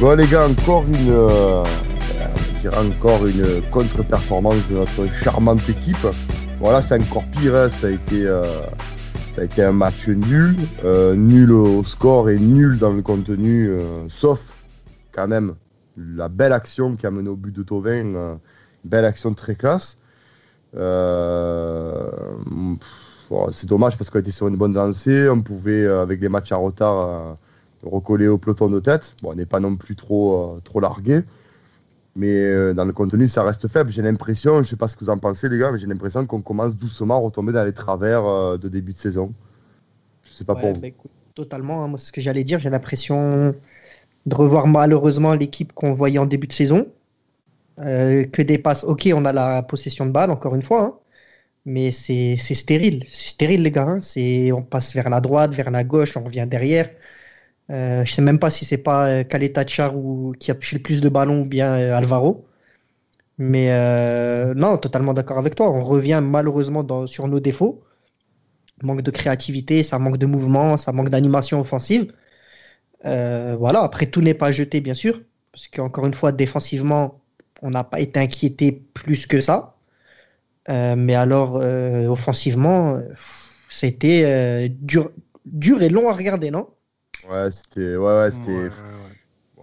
Bon les gars, encore une, euh, encore une contre-performance de notre charmante équipe. Voilà, c'est encore pire. Hein. Ça a été, euh, ça a été un match nul, euh, nul au score et nul dans le contenu, sauf quand même la belle action qui a mené au but de Tovin, belle action très classe. c'est dommage parce qu'on était sur une bonne lancée. On pouvait, avec les matchs en retard recoller au peloton de tête. Bon, on n'est pas non plus trop, euh, trop largué. Mais euh, dans le contenu, ça reste faible. J'ai l'impression, je ne sais pas ce que vous en pensez, les gars, mais j'ai l'impression qu'on commence doucement à retomber dans les travers euh, de début de saison. Je ne sais pas pour vous. Bah, totalement. Hein. Moi, ce que j'allais dire, j'ai l'impression de revoir malheureusement l'équipe qu'on voyait en début de saison. que des passes. Ok, on a la possession de balle, encore une fois. Hein. mais c'est stérile. C'est stérile, les gars. Hein. On passe vers la droite, vers la gauche, on revient derrière. Euh, je sais même pas si c'est pas euh, Kaleta ou qui a touché le plus de ballons ou bien euh, Alvaro. Mais euh, non, totalement d'accord avec toi. On revient malheureusement sur nos défauts. Manque de créativité, ça manque de mouvement, ça manque d'animation offensive. voilà, après tout n'est pas jeté bien sûr, parce qu'encore une fois, défensivement, on n'a pas été inquiété plus que ça. mais alors, offensivement, c'était dur, dur et long à regarder, non? Ouais, c'était. Ouais, ouais, c'était.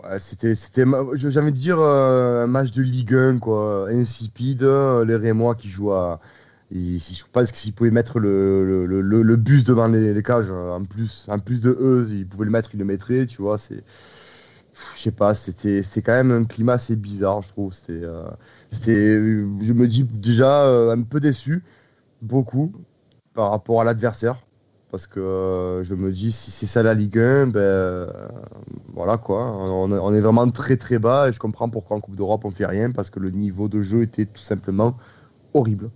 Ouais, c'était, c'était, j'ai envie de dire euh, un match de Ligue 1, quoi, insipide. Les Rémois qui jouent à. Ils, je pense qu'ils pouvaient mettre le, le, le, le, bus devant les, cages, en plus, en plus de eux, ils pouvaient le mettre, ils le mettraient, tu vois. C'est, je sais pas, c'était, c'était quand même un climat assez bizarre, je trouve. C'était, euh, c'était, je me dis déjà euh, un peu déçu, beaucoup, par rapport à l'adversaire parce que euh, je me dis si c'est ça la Ligue 1, ben euh, voilà quoi, on, est vraiment très très bas et je comprends pourquoi en Coupe d'Europe on fait rien parce que le niveau de jeu était tout simplement horrible.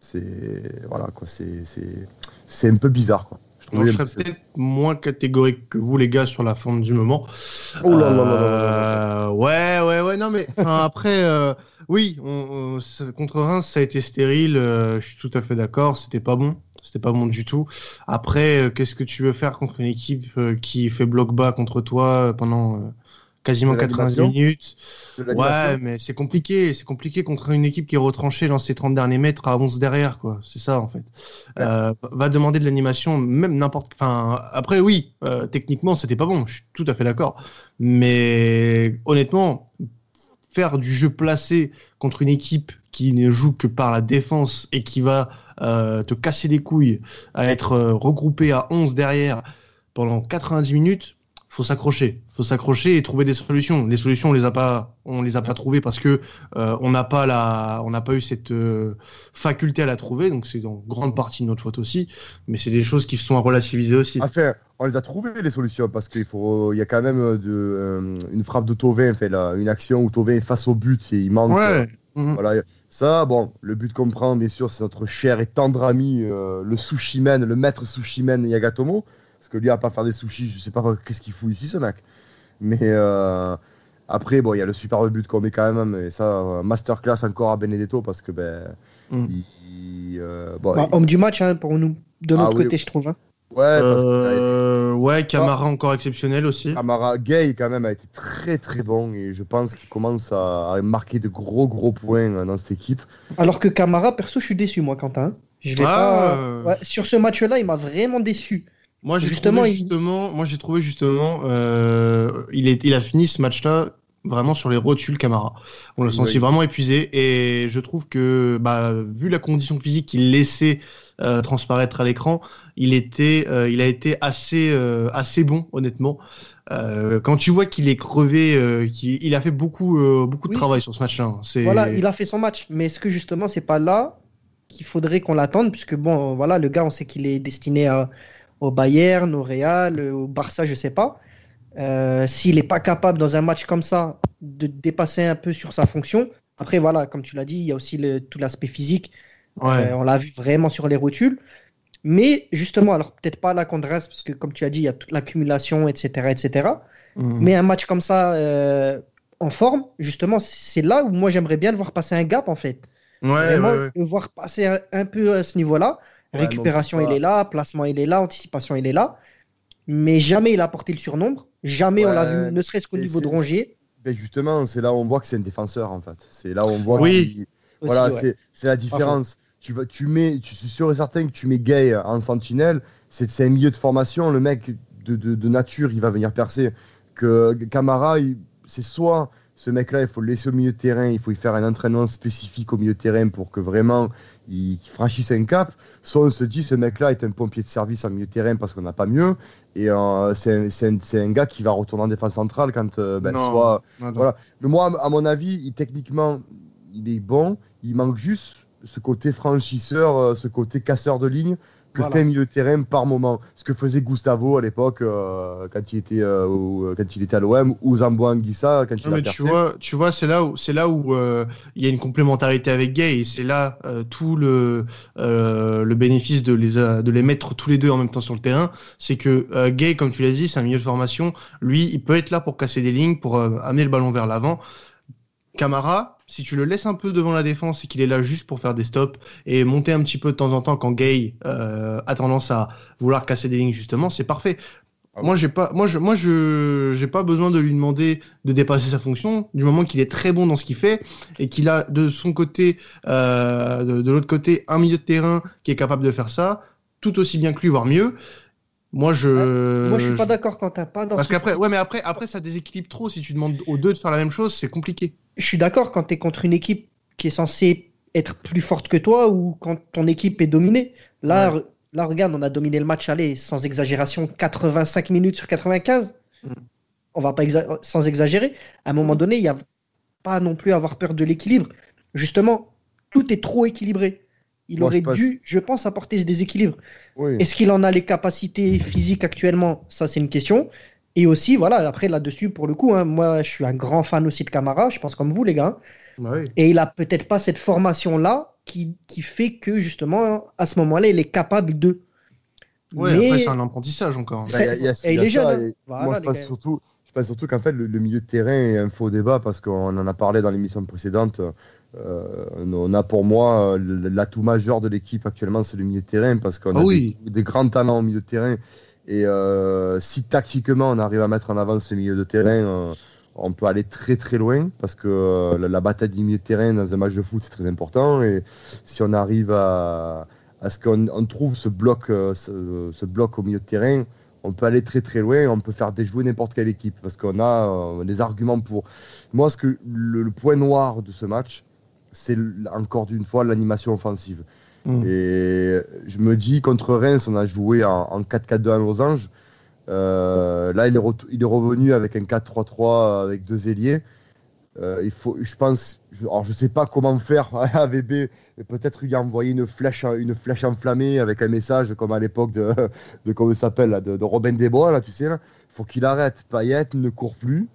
C'est voilà quoi, c'est c'est un peu bizarre quoi. Je, serais peut-être moins catégorique que vous les gars sur la forme du moment. Oh là là là euh, Ouais ouais ouais non mais après oui on, contre Reims ça a été stérile, je suis tout à fait d'accord, c'était pas bon. C'était pas bon du tout. Après, euh, qu'est-ce que tu veux faire contre une équipe euh, qui fait bloc bas contre toi euh, pendant quasiment 90 minutes? Ouais, mais c'est compliqué. C'est compliqué contre une équipe qui est retranchée dans ses 30 derniers mètres à 11 derrière, quoi. C'est ça, en fait. va demander de l'animation, même n'importe. Enfin, après, oui, techniquement, c'était pas bon. Je suis tout à fait d'accord. Mais honnêtement, faire du jeu placé contre une équipe qui ne joue que par la défense et qui va euh, te casser les couilles à être euh, regroupé à 11 derrière pendant 90 minutes, faut s'accrocher, faut s'accrocher et trouver des solutions. Les solutions, on les a pas, on les a pas trouvées parce que euh, on n'a pas la, on n'a pas eu cette faculté à la trouver. Donc c'est en grande partie notre faute aussi, mais c'est des choses qui sont à relativiser aussi. Enfin, on les a trouvées les solutions parce qu'il faut, il y a quand même de, une frappe de Tovin, fait là, une action où Tovin est face au but et il manque. Ouais. Voilà, ça, bon, le but qu'on prend, bien sûr, c'est notre cher et tendre ami, euh, le sushimen, le maître sushimen Yagatomo. Parce que lui, à pas faire des sushis, je sais pas qu'est-ce qu'il fout ici, ce mec. Mais euh, après, bon, il y a le superbe but qu'on met quand même. Et ça, euh, masterclass encore à Benedetto, parce que, ben. Mm. Bah, homme du match, hein, pour nous, de ah notre côté, je trouve. Hein. Ouais, parce que ouais, Camara encore exceptionnel aussi. Camara Gay quand même a été très très bon et je pense qu'il commence à, marquer de gros gros points dans cette équipe. Alors que Camara, perso, je suis déçu moi, Quentin. Je ah. pas... sur ce match-là, il m'a vraiment déçu. Moi, j'ai justement, trouvé justement, moi j'ai trouvé justement, euh, il, est, il a fini ce match-là vraiment sur les rotules Camara. On l'a senti vraiment épuisé et je trouve que bah, vu la condition physique qu'il laissait euh, transparaître à l'écran, il était, euh, il a été assez, assez bon honnêtement. quand tu vois qu'il est crevé, qu'il il a fait beaucoup, beaucoup de travail sur ce match-là. Hein. Voilà, il a fait son match, mais est-ce que justement c'est pas là qu'il faudrait qu'on l'attende, puisque bon, voilà, le gars, on sait qu'il est destiné au Bayern, au Real, au Barça, je sais pas. Euh, s'il n'est pas capable dans un match comme ça de dépasser un peu sur sa fonction, après voilà, comme tu l'as dit, il y a aussi tout l'aspect physique. Euh, on l'a vu vraiment sur les rotules. Mais justement, alors peut-être pas la contre parce que comme tu as dit, il y a toute l'accumulation, etc. etc. Mhm. Mais un match comme ça, euh, en forme, justement, c'est là où moi j'aimerais bien le voir passer un gap en fait. vraiment le voir passer un, peu à ce niveau-là. Récupération, il est là, placement, il est là, anticipation, il est là. mais jamais il a apporté le surnombre. Jamais on l'a vu, ne serait-ce qu'au niveau de c'est- Rongier. Ben justement, c'est là où on voit que c'est un défenseur en fait. C'est là où on voit Oui. aussi, Voilà, ouais. c'est la différence. Tu, vas, tu mets, tu suis sûr et certain que tu mets Gay en sentinelle, c'est c'est un milieu de formation. Le mec de, de, de nature, il va venir percer. Que Camara, c'est soit ce mec-là, il faut le laisser au milieu de terrain, il faut y faire un entraînement spécifique au milieu de terrain pour que vraiment il, franchisse un cap. Soit on se dit, ce mec-là est un pompier de service en milieu de terrain parce qu'on n'a pas mieux. Et euh, c'est un, gars qui va retourner en défense centrale quand euh, ben, Non. soit Non, non. Voilà. Mais moi, à mon avis, il- techniquement, il est bon. Il manque juste ce côté franchisseur, euh, ce côté casseur de ligne que Voilà. fait milieu de terrain par moment. Ce que faisait Gustavo à l'époque euh, quand il était euh, au- quand il était à l'OM ou Zambo Anguissa quand il Non, a mais tu vois, tu vois, c'est là où c'est là où euh, il y a une complémentarité avec Gay et c'est là euh, tout le euh, le bénéfice de les euh, de les mettre tous les deux en même temps sur le terrain, c'est que euh, Gay, comme tu l'as dit, c'est un milieu de formation. Lui, il peut être là pour casser des lignes, pour euh, amener le ballon vers l'avant. Camara, si tu le laisses un peu devant la défense et qu'il est là juste pour faire des stops et monter un petit peu de temps en temps quand Gay euh, a tendance à vouloir casser des lignes justement, c'est parfait. Ah Moi, j'ai pas, moi, je, moi, je, j'ai pas besoin de lui demander de dépasser sa fonction du moment qu'il est très bon dans ce qu'il fait et qu'il a de son côté, euh, de, de l'autre côté, un milieu de terrain qui est capable de faire ça, tout aussi bien que lui, voire mieux. Moi, je. Moi, je suis pas d'accord quand t'as pas dans Parce ce qu'après, ouais, mais après, après, ça déséquilibre trop. Si tu demandes aux deux de faire la même chose, c'est compliqué. Je suis d'accord quand tu es contre une équipe qui est censée être plus forte que toi ou quand ton équipe est dominée. Là, là regarde, on a dominé le match aller sans exagération 85 minutes sur 95. Mm. On va pas exa- sans exagérer. À un moment donné, il n'y a pas non plus à avoir peur de l'équilibre. Justement, tout est trop équilibré. Il Moi, je aurait pense- dû, je pense, apporter ce déséquilibre. Oui. Est-ce qu'il en a les capacités physiques actuellement? Ça, c'est une question. Et aussi, voilà, après là-dessus, pour le coup, hein, moi, je suis un grand fan aussi de Camara, je pense comme vous, les gars. Bah oui. Et il a peut-être pas cette formation-là qui, qui fait que, justement, à ce moment-là, il est capable de. Ouais, Mais- après, c'est un apprentissage encore. Bah, il y a- il y a- Et il est jeune, hein. et Voilà, moi, je pense surtout, je pense surtout qu'en fait, le, le milieu de terrain est un faux débat parce qu'on en a parlé dans l'émission précédente. Euh, on a pour moi euh, l'atout majeur de l'équipe actuellement, c'est le milieu de terrain parce qu'on Ah a oui. des, des grands talents au milieu de terrain. Et euh, si tactiquement on arrive à mettre en avant ce milieu de terrain, on peut aller très très loin parce que euh, la, la bataille du milieu de terrain dans un match de foot c'est très important. Et si on arrive à, à ce qu'on on trouve ce bloc, euh, ce, ce bloc au milieu de terrain, on peut aller très très loin, on peut faire déjouer n'importe quelle équipe parce qu'on a euh, des arguments pour. Moi, ce que le, le point noir de ce match, c'est encore d'une fois l'animation offensive. Mm. Et je me dis, contre Reims, on a joué en, en 4-4-2 à losange. Euh, là, il est, il revenu avec un 4-3-3 avec deux ailiers. Euh, il faut, je pense, je, alors je sais pas comment faire à VB, mais peut-être lui envoyer une flèche, une flèche enflammée avec un message comme à l'époque de, de comment il s'appelle, là, de, de Robin Desbois, là, tu sais, là. faut qu'il arrête. Payet ne court plus.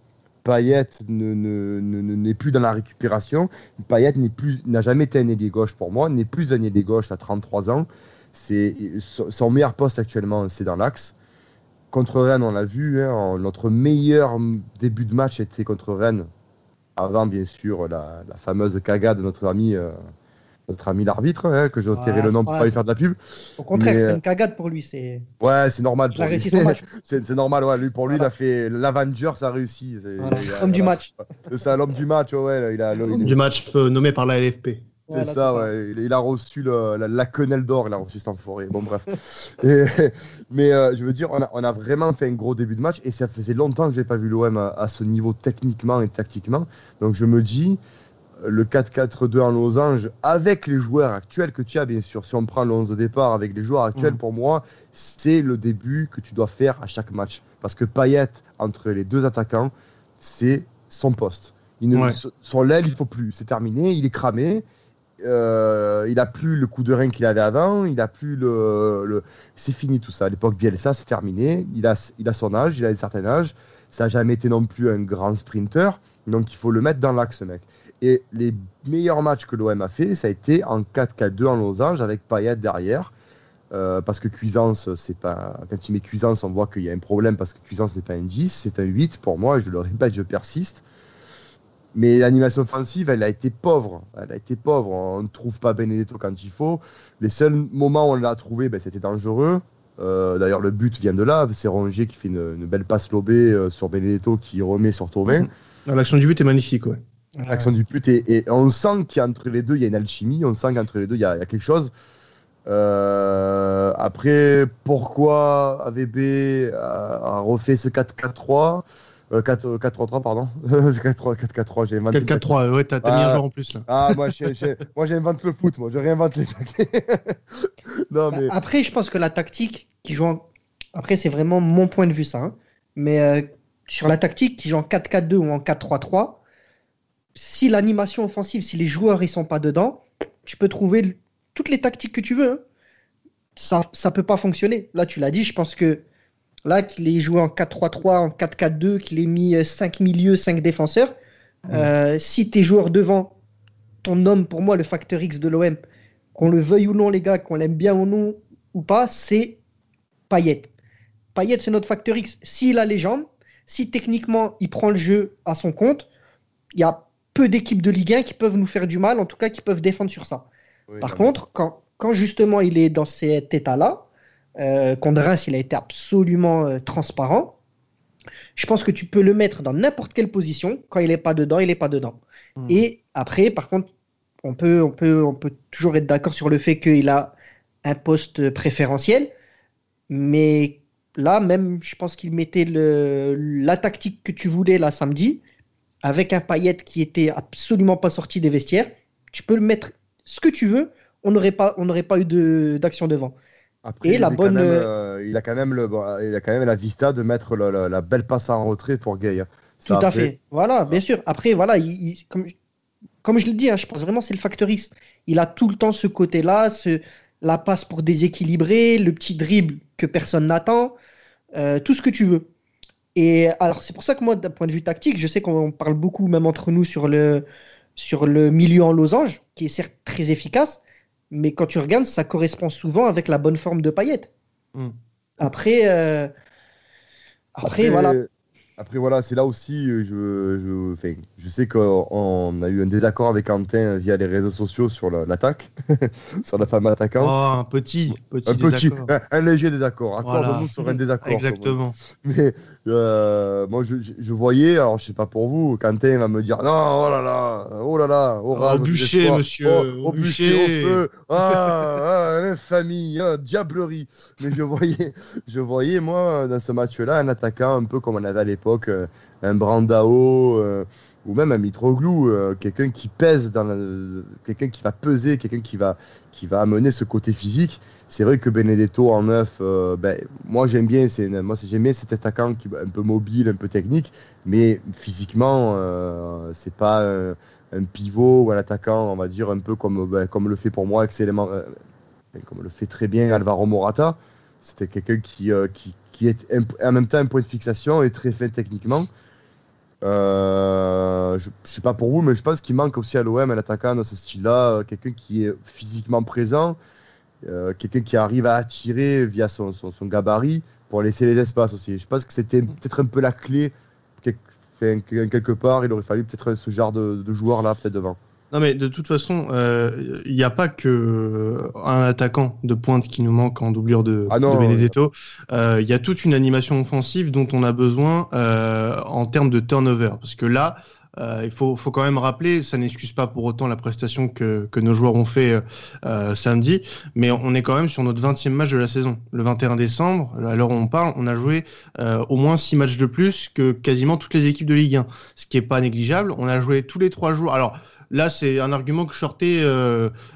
Payet ne- ne- ne- ne- n'est plus dans la récupération. Payet n'est plus, n'a jamais été un ailier gauche pour moi, n'est plus un ailier gauche à 33 ans. Son meilleur poste actuellement, c'est dans l'axe. Contre Rennes, on l'a vu, hein, notre meilleur début de match était contre Rennes. Avant, bien sûr, la, la fameuse caga de notre ami, euh, notre ami l'arbitre, hein, que j'ai Ouais, retiré le nom pour pas- pas lui faire de la pub. Au contraire, Mais, c'est euh, une cagade pour lui. C'est Ouais, c'est normal. il a pour lui. réussi son match. c'est c'est normal, ouais. Lui, pour lui, Voilà. il a fait l'Avenger, ça a réussi. C'est Voilà. il a- Homme du match. C'est ça, l'homme du match, ouais. il a, il est- Du match euh, nommé par la LFP. C'est Voilà, ça, ouais. Il, il a reçu le- la, la quenelle d'or, il a reçu cet enfoiré. Bon, bref. Et- mais euh, je veux dire, on a, on a vraiment fait un gros début de match et ça faisait longtemps que je n'ai pas vu l'OM à, à ce niveau techniquement et tactiquement. Donc je me dis, euh, le 4-4-2 en losange, avec les joueurs actuels que tu as, bien sûr, si on prend le 11 de départ avec les joueurs actuels, Mhm. pour moi, c'est le début que tu dois faire à chaque match. Parce que Payet, entre les deux attaquants, c'est son poste. Il ne, Ouais. Sur l'aile, il faut plus. C'est terminé, il est cramé. Euh, il a plus le coup de rein qu'il avait avant, il a plus le, le- c'est fini tout ça. À l'époque Bielsa, c'est terminé. Il a, il a son âge, il a un certain âge. Ça n'a jamais été non plus un grand sprinter, donc il faut le mettre dans l'axe, mec. Et les meilleurs matchs que l'OM a fait, ça a été en 4-4-2 en losange avec Payet derrière. Euh, parce que Cuisance, c'est pas. Quand tu mets Cuisance, on voit qu'il y a un problème parce que Cuisance n'est pas un 10, c'est un 8 pour moi, je le répète, je persiste. Mais l'animation offensive, elle a été pauvre. Elle a été pauvre. On ne trouve pas Benedetto quand il faut. Les seuls moments où on l'a trouvé, ben, c'était dangereux. D'ailleurs, le but vient de là. C'est Rongier qui fait une, belle passe lobée sur Benedetto qui remet sur Thauvin. Mhm. L'action du but est magnifique, ouais. L'action du but, et, on sent qu'entre les deux, il y a une alchimie. On sent qu'entre les deux, il y, a, quelque chose. après, pourquoi AVB a, refait ce 4-4-3 4-3-3, euh, pardon. 4-4-3, j'ai inventé. 4-4-3, ouais, t'as mis un ah. joueur en plus là. Ah, moi, j'invente le foot, moi, je réinvente les tactiques. non, mais... Après, je pense que la tactique qui joue Après, c'est vraiment mon point de vue, ça. Hein. Mais euh, sur la tactique qui joue en 4-4-2 ou en 4-3-3, si l'animation offensive, si les joueurs ils sont pas dedans, tu peux trouver toutes les tactiques que tu veux. Hein. Ça, ça peut pas fonctionner. Là, tu l'as dit, je pense que Là, qu'il ait joué en 4-3-3, en 4-4-2, qu'il ait mis 5 euh, milieux, 5 défenseurs. Euh, si tes joueurs devant, ton homme, pour moi, le facteur X de l'OM, qu'on le veuille ou non, les gars, qu'on l'aime bien ou non ou pas, c'est Payet. Payet, c'est notre facteur X. S'il a les jambes, si techniquement il prend le jeu à son compte, il y a peu d'équipes de Ligue 1 qui peuvent nous faire du mal, en tout cas qui peuvent défendre sur ça. Par contre, quand, quand justement il est dans cet état-là, euh, contre Reims, il a été absolument euh, transparent. Je pense que tu peux le mettre dans n'importe quelle position. Quand il n'est pas dedans, il n'est pas dedans. Hmm. Et après, par contre, on peut, on peut, on peut toujours être d'accord sur le fait qu'il a un poste préférentiel. Mais là, même, je pense qu'il mettait le, la tactique que tu voulais là samedi, avec un paillette qui était absolument pas sorti des vestiaires. Tu peux le mettre ce que tu veux. On n'aurait pas, on n'aurait pas eu d'action devant. Après, et la bonne. Euh, il, a quand même le, il a quand même la vista de mettre la, belle passe en retrait pour Gay. Hein. Tout à fait. Voilà, bien sûr. Après, voilà, il, comme, comme, je le dis, hein, je pense vraiment c'est le factoriste. Il a tout le temps ce côté-là, ce, la passe pour déséquilibrer, le petit dribble que personne n'attend, euh, tout ce que tu veux. Et alors, c'est pour ça que moi, d'un point de vue tactique, je sais qu'on parle beaucoup, même entre nous, sur le, sur le milieu en losange, qui est certes très efficace, mais quand tu regardes, ça correspond souvent avec la bonne forme de paillettes. Hmm. Après, euh, après, voilà. Après, voilà, c'est là aussi, euh, je, je, je sais qu'on a eu un désaccord avec Quentin via les réseaux sociaux sur l'attaque, sur la femme attaquante. Oh, un petit, petit un, petit un, léger désaccord. Accordons-nous sur un désaccord. Exactement. Mais euh, moi, je, je, voyais, alors je sais pas pour vous, Quentin va me dire non, oh là là, oh là là, au bûcher, monsieur, au, bûcher, au feu, ah, ah l'infamie, ah, diablerie. Mais je voyais, je voyais, moi, dans ce match-là, un attaquant un peu comme on avait à l'époque, euh, un Brandao. Euh, ou même un Mitroglou, euh, quelqu'un qui pèse quelqu'un qui va peser, quelqu'un qui va qui va amener ce côté physique c'est vrai que Benedetto en neuf, ben, moi j'aime bien, c'est moi cet attaquant qui un peu mobile, un peu technique, mais physiquement euh, c'est pas un, pivot ou un attaquant, on va dire un peu comme ben, comme le fait pour moi excellemment, ben, comme le fait très bien Alvaro Morata. C'était quelqu'un qui, qui, qui est en même temps un point de fixation et très fin techniquement. je, je sais pas pour vous, mais je pense qu'il manque aussi à l'OM un attaquant dans ce style-là, quelqu'un qui est physiquement présent, euh, quelqu'un qui arrive à attirer via son, son, gabarit pour laisser les espaces aussi. Je pense que c'était peut-être un peu la clé. Quelque part, il aurait fallu peut-être ce genre de, joueur là, peut-être devant. Non, mais de toute façon, euh, il n'y a pas que euh, un attaquant de pointe qui nous manque en doublure de, ah de Benedetto. Il y a toute une animation offensive dont on a besoin en termes de turnover. Parce que là, euh, il faut, faut, quand même rappeler, ça n'excuse pas pour autant la prestation que, que nos joueurs ont fait euh, samedi, mais on est quand même sur notre 20e match de la saison. Le 21 décembre, à l'heure où on parle, on a joué euh, au moins 6 matchs de plus que quasiment toutes les équipes de Ligue 1, ce qui est pas négligeable. On a joué tous les 3 jours. Alors là, c'est un argument que je sortais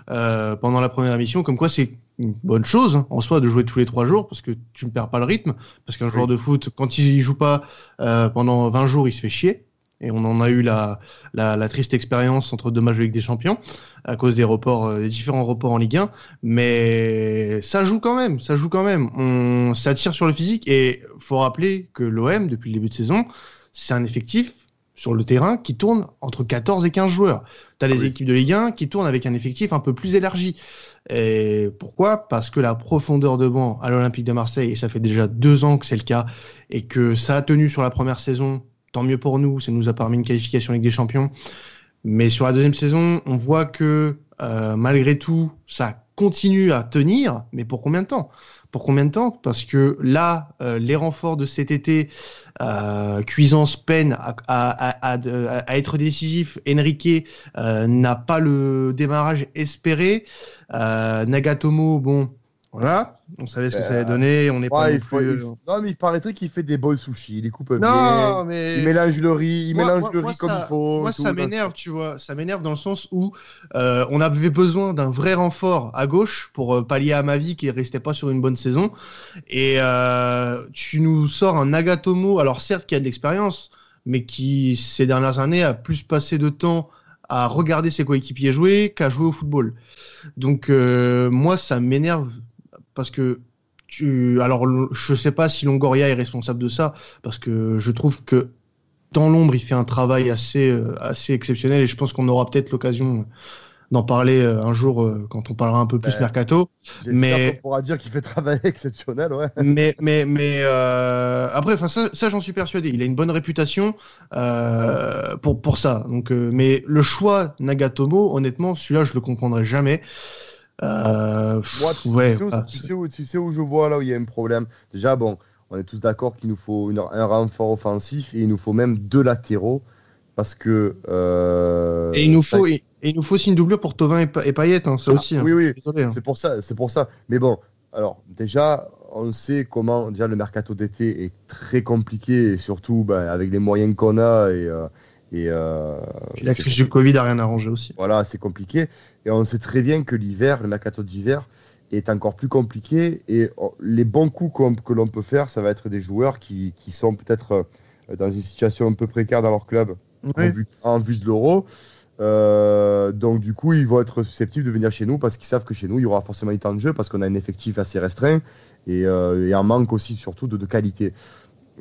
pendant la première émission, comme quoi c'est une bonne chose hein, en soi de jouer tous les trois jours parce que tu ne perds pas le rythme parce qu'un joueur de foot quand il joue pas pendant 20 jours il se fait chier et on en a eu la, la, triste expérience entre deux matchs de Ligue des Champions à cause des reports, euh, des différents reports en Ligue 1. Mais ça joue quand même, ça joue quand même. On, ça tire sur le physique et faut rappeler que l'OM, depuis le début de saison, c'est un effectif sur le terrain qui tourne entre 14 et 15 joueurs. Tu as les équipes de Ligue 1 qui tournent avec un effectif un peu plus élargi. Et pourquoi? Parce que la profondeur de banc à l'Olympique de Marseille, et ça fait déjà deux ans que c'est le cas, et que ça a tenu sur la première saison tant mieux pour nous, ça nous a permis une qualification avec des champions. Mais sur la deuxième saison, on voit que euh, malgré tout, ça continue à tenir. Mais pour combien de temps? Pour combien de temps? Parce que là, euh, les renforts de cet été, euh, Cuisance peine à, à, à, à, être décisif. Enrique euh, n'a pas le démarrage espéré. Euh, Nagatomo, bon, voilà, on savait ce que ça allait donner. On n'est pas il non faut- plus- il faut- Non, mais il paraîtrait qu'il fait des bols sushis. Il les coupe Non, bien. mais Il mélange le riz, il Moi- mélange moi- le moi, riz comme ça- il faut. Moi, tout, ça m'énerve, tu vois. Ça m'énerve dans le sens où euh, on avait besoin d'un vrai renfort à gauche pour euh, pallier à ma vie qui restait pas sur une bonne saison. Et euh, tu nous sors un Nagatomo, alors certes qui a de l'expérience, mais qui ces dernières années a plus passé de temps à regarder ses coéquipiers jouer qu'à jouer au football. Donc euh, moi, ça m'énerve parce que tu, alors je sais pas si Longoria est responsable de ça parce que je trouve que dans l'ombre, il fait un travail assez, euh, assez exceptionnel et je pense qu'on aura peut-être l'occasion d'en parler euh, un jour euh, quand on parlera un peu plus Ouais. mercato. Mais- qu'on pourra dire qu'il fait travail exceptionnel, ouais. mais mais mais euh, après, enfin ça, ça j'en suis persuadé. Il a une bonne réputation euh, pour pour ça. Donc, euh, mais le choix Nagatomo, honnêtement, celui-là, je le comprendrai jamais. Euh, Moi, tu, ouais, sais où, voilà. tu, sais où, tu sais où je vois là où il y a un problème. Déjà, bon, on est tous d'accord qu'il nous faut une- un renfort offensif et il nous faut même deux latéraux parce que. euh, et il nous ça- faut et, et il nous faut aussi une doublure pour Tovin et, Pa- et Payet, hein, ça Ah, aussi. hein. oui, oui. Hein. C'est pour ça, c'est pour ça. Mais bon, alors déjà, on sait comment déjà le mercato d'été est très compliqué et surtout ben, avec les moyens qu'on a et euh, et euh, la crise du Covid a rien arrangé aussi. Voilà, c'est compliqué. Et on sait très bien que l'hiver, le mercato d'hiver, est encore plus compliqué. Et oh, les bons coups que l'on peut faire, ça va être des joueurs qui, qui sont peut-être euh, dans une situation un peu précaire dans leur club en, vue, en vue de l'euro. Euh, donc du coup, ils vont être susceptibles de venir chez nous parce qu'ils savent que chez nous, il y aura forcément du temps de jeu parce qu'on a un effectif assez restreint et, euh, et un manque aussi surtout de, de qualité.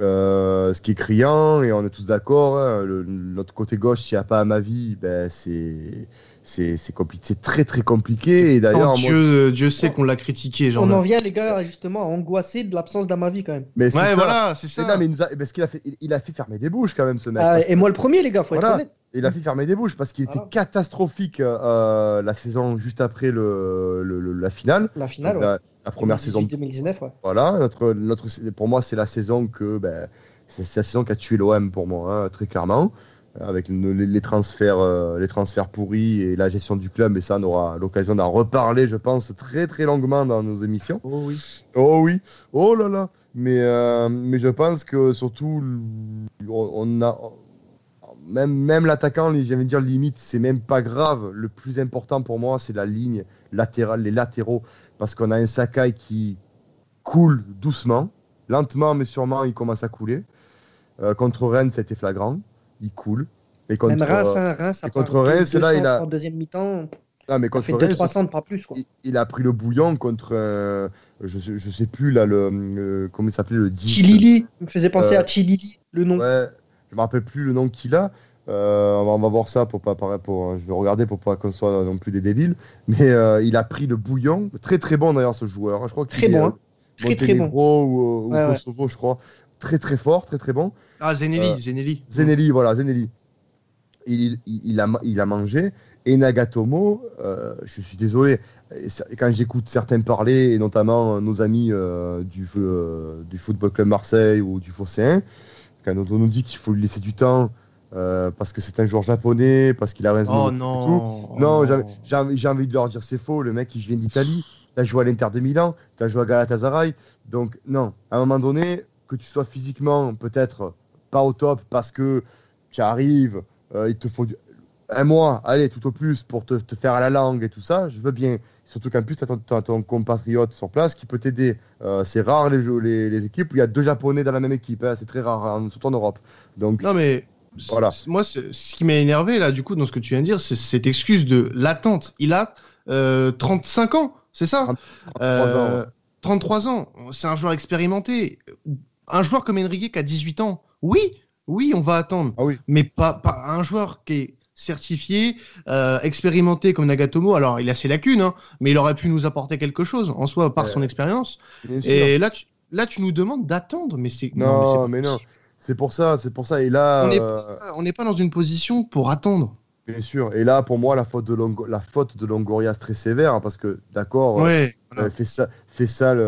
Euh, ce qui est criant, et on est tous d'accord, hein, le- notre côté gauche, s'il n'y a pas à ma vie, ben, c'est c'est c'est compli- c'est très très compliqué. Et d'ailleurs, Oh, moi- Dieu, Dieu sait qu'on l'a critiqué, genre. On en vient, les gars, justement, à angoisser de l'absence d'Amavi quand même. mais c'est Ouais, ça. voilà, c'est Mais ça. non, mais il nous a, parce qu'il a fait, il, il a fait fermer des bouches quand même ce mec. Ah, que- et moi le premier, les gars, faut être honnête. Il a fait fermer des bouches parce qu'il était catastrophique euh, la saison juste après le, le- le- la finale. La finale, Donc, ouais. la, la première saison. 2019, ouais. Voilà, notre, notre, pour moi, c'est la saison que, ben, c'est c'est la saison qui a tué l'OM pour moi, hein, très clairement, avec le- les, les transferts, euh, les transferts pourris et la gestion du club. Et ça, on aura l'occasion d'en reparler, je pense, très très longuement dans nos émissions. Oh oui. Oh oui, oh là là. Mais, euh, mais je pense que surtout, on, on a. Même, même l'attaquant, j'allais dire limite, c'est même pas grave. Le plus important pour moi, c'est la ligne latérale, les latéraux. Parce qu'on a un Sakai qui coule doucement, lentement mais sûrement, il commence à couler. Euh, contre Rennes, c'était flagrant. Il coule. Et contre, Même Reims, euh, hein, Reims, à et contre Reims, là, il a- En deuxième mi-temps, mais ça contre fait Rennes, 2-3 centres, pas plus. Quoi. il, il a pris le bouillon contre, euh, je, je sais plus là, le, euh, comment il s'appelait le 10. Chilili, il me faisait penser Euh, à Chilili, le nom. Ouais, je me rappelle plus le nom qu'il a. Euh, on, va, voir ça pour pas paraître- pour, je vais regarder pour pas qu'on soit non plus des débiles. Mais euh, il a pris le bouillon, très très bon d'ailleurs ce joueur. Je crois qu'il Très est, bon, euh, hein. Très, très bon. Ou, ou Ouais, ouais. Kosovo, je crois. Très très fort, très très bon. Ah, Zenelli, Euh, Zenelli. Zenelli, voilà, Zenelli. Il, il, il a, il a mangé. Et Nagatomo, euh, je suis désolé, quand j'écoute certains parler, et notamment euh, nos amis euh, du, euh, du Football Club Marseille ou du Phocéen, quand on nous dit qu'il faut lui laisser du temps euh, parce que c'est un joueur japonais, parce qu'il a raison. Oh et tout. non. Non, Oh j'ai- envie, j'ai envie de leur dire c'est faux, le mec il vient d'Italie, t'as joué à l'Inter de Milan, t'as joué à Galatasaray, donc non, à un moment donné, que tu sois physiquement peut-être pas au top parce que tu arrives, euh, il te faut du- un mois, allez, tout au plus pour te, te faire à la langue et tout ça, je veux bien. Surtout qu'en plus, tu as ton, compatriote sur place qui peut t'aider. Euh, c'est rare les, jeux, les, les équipes où il y a deux Japonais dans la même équipe, hein, c'est très rare, hein, surtout en Europe. Donc, Non, mais Voilà. moi, ce qui m'a énervé, là, du coup, dans ce que tu viens de dire, c'est cette excuse de l'attente. Il a euh, 35 ans, c'est ça? 33 Euh, ans. 33 ans. C'est un joueur expérimenté. Un joueur comme Enrique qui a 18 ans. Oui, oui, on va attendre. Ah oui. Mais pas, pas un joueur qui est certifié, euh, expérimenté comme Nagatomo. Alors, il a ses lacunes, hein, mais il aurait pu nous apporter quelque chose en soi par Euh, son expérience. Et là tu, là, tu nous demandes d'attendre, mais c'est Non, mais non. C'est pour ça, c'est pour ça. Et là, On n'est euh, pas, dans une position pour attendre. Bien sûr. Et là, pour moi, la faute de, la faute de Longoria c'est très sévère hein, parce que, d'accord, Ouais. euh, Fessa- Fessal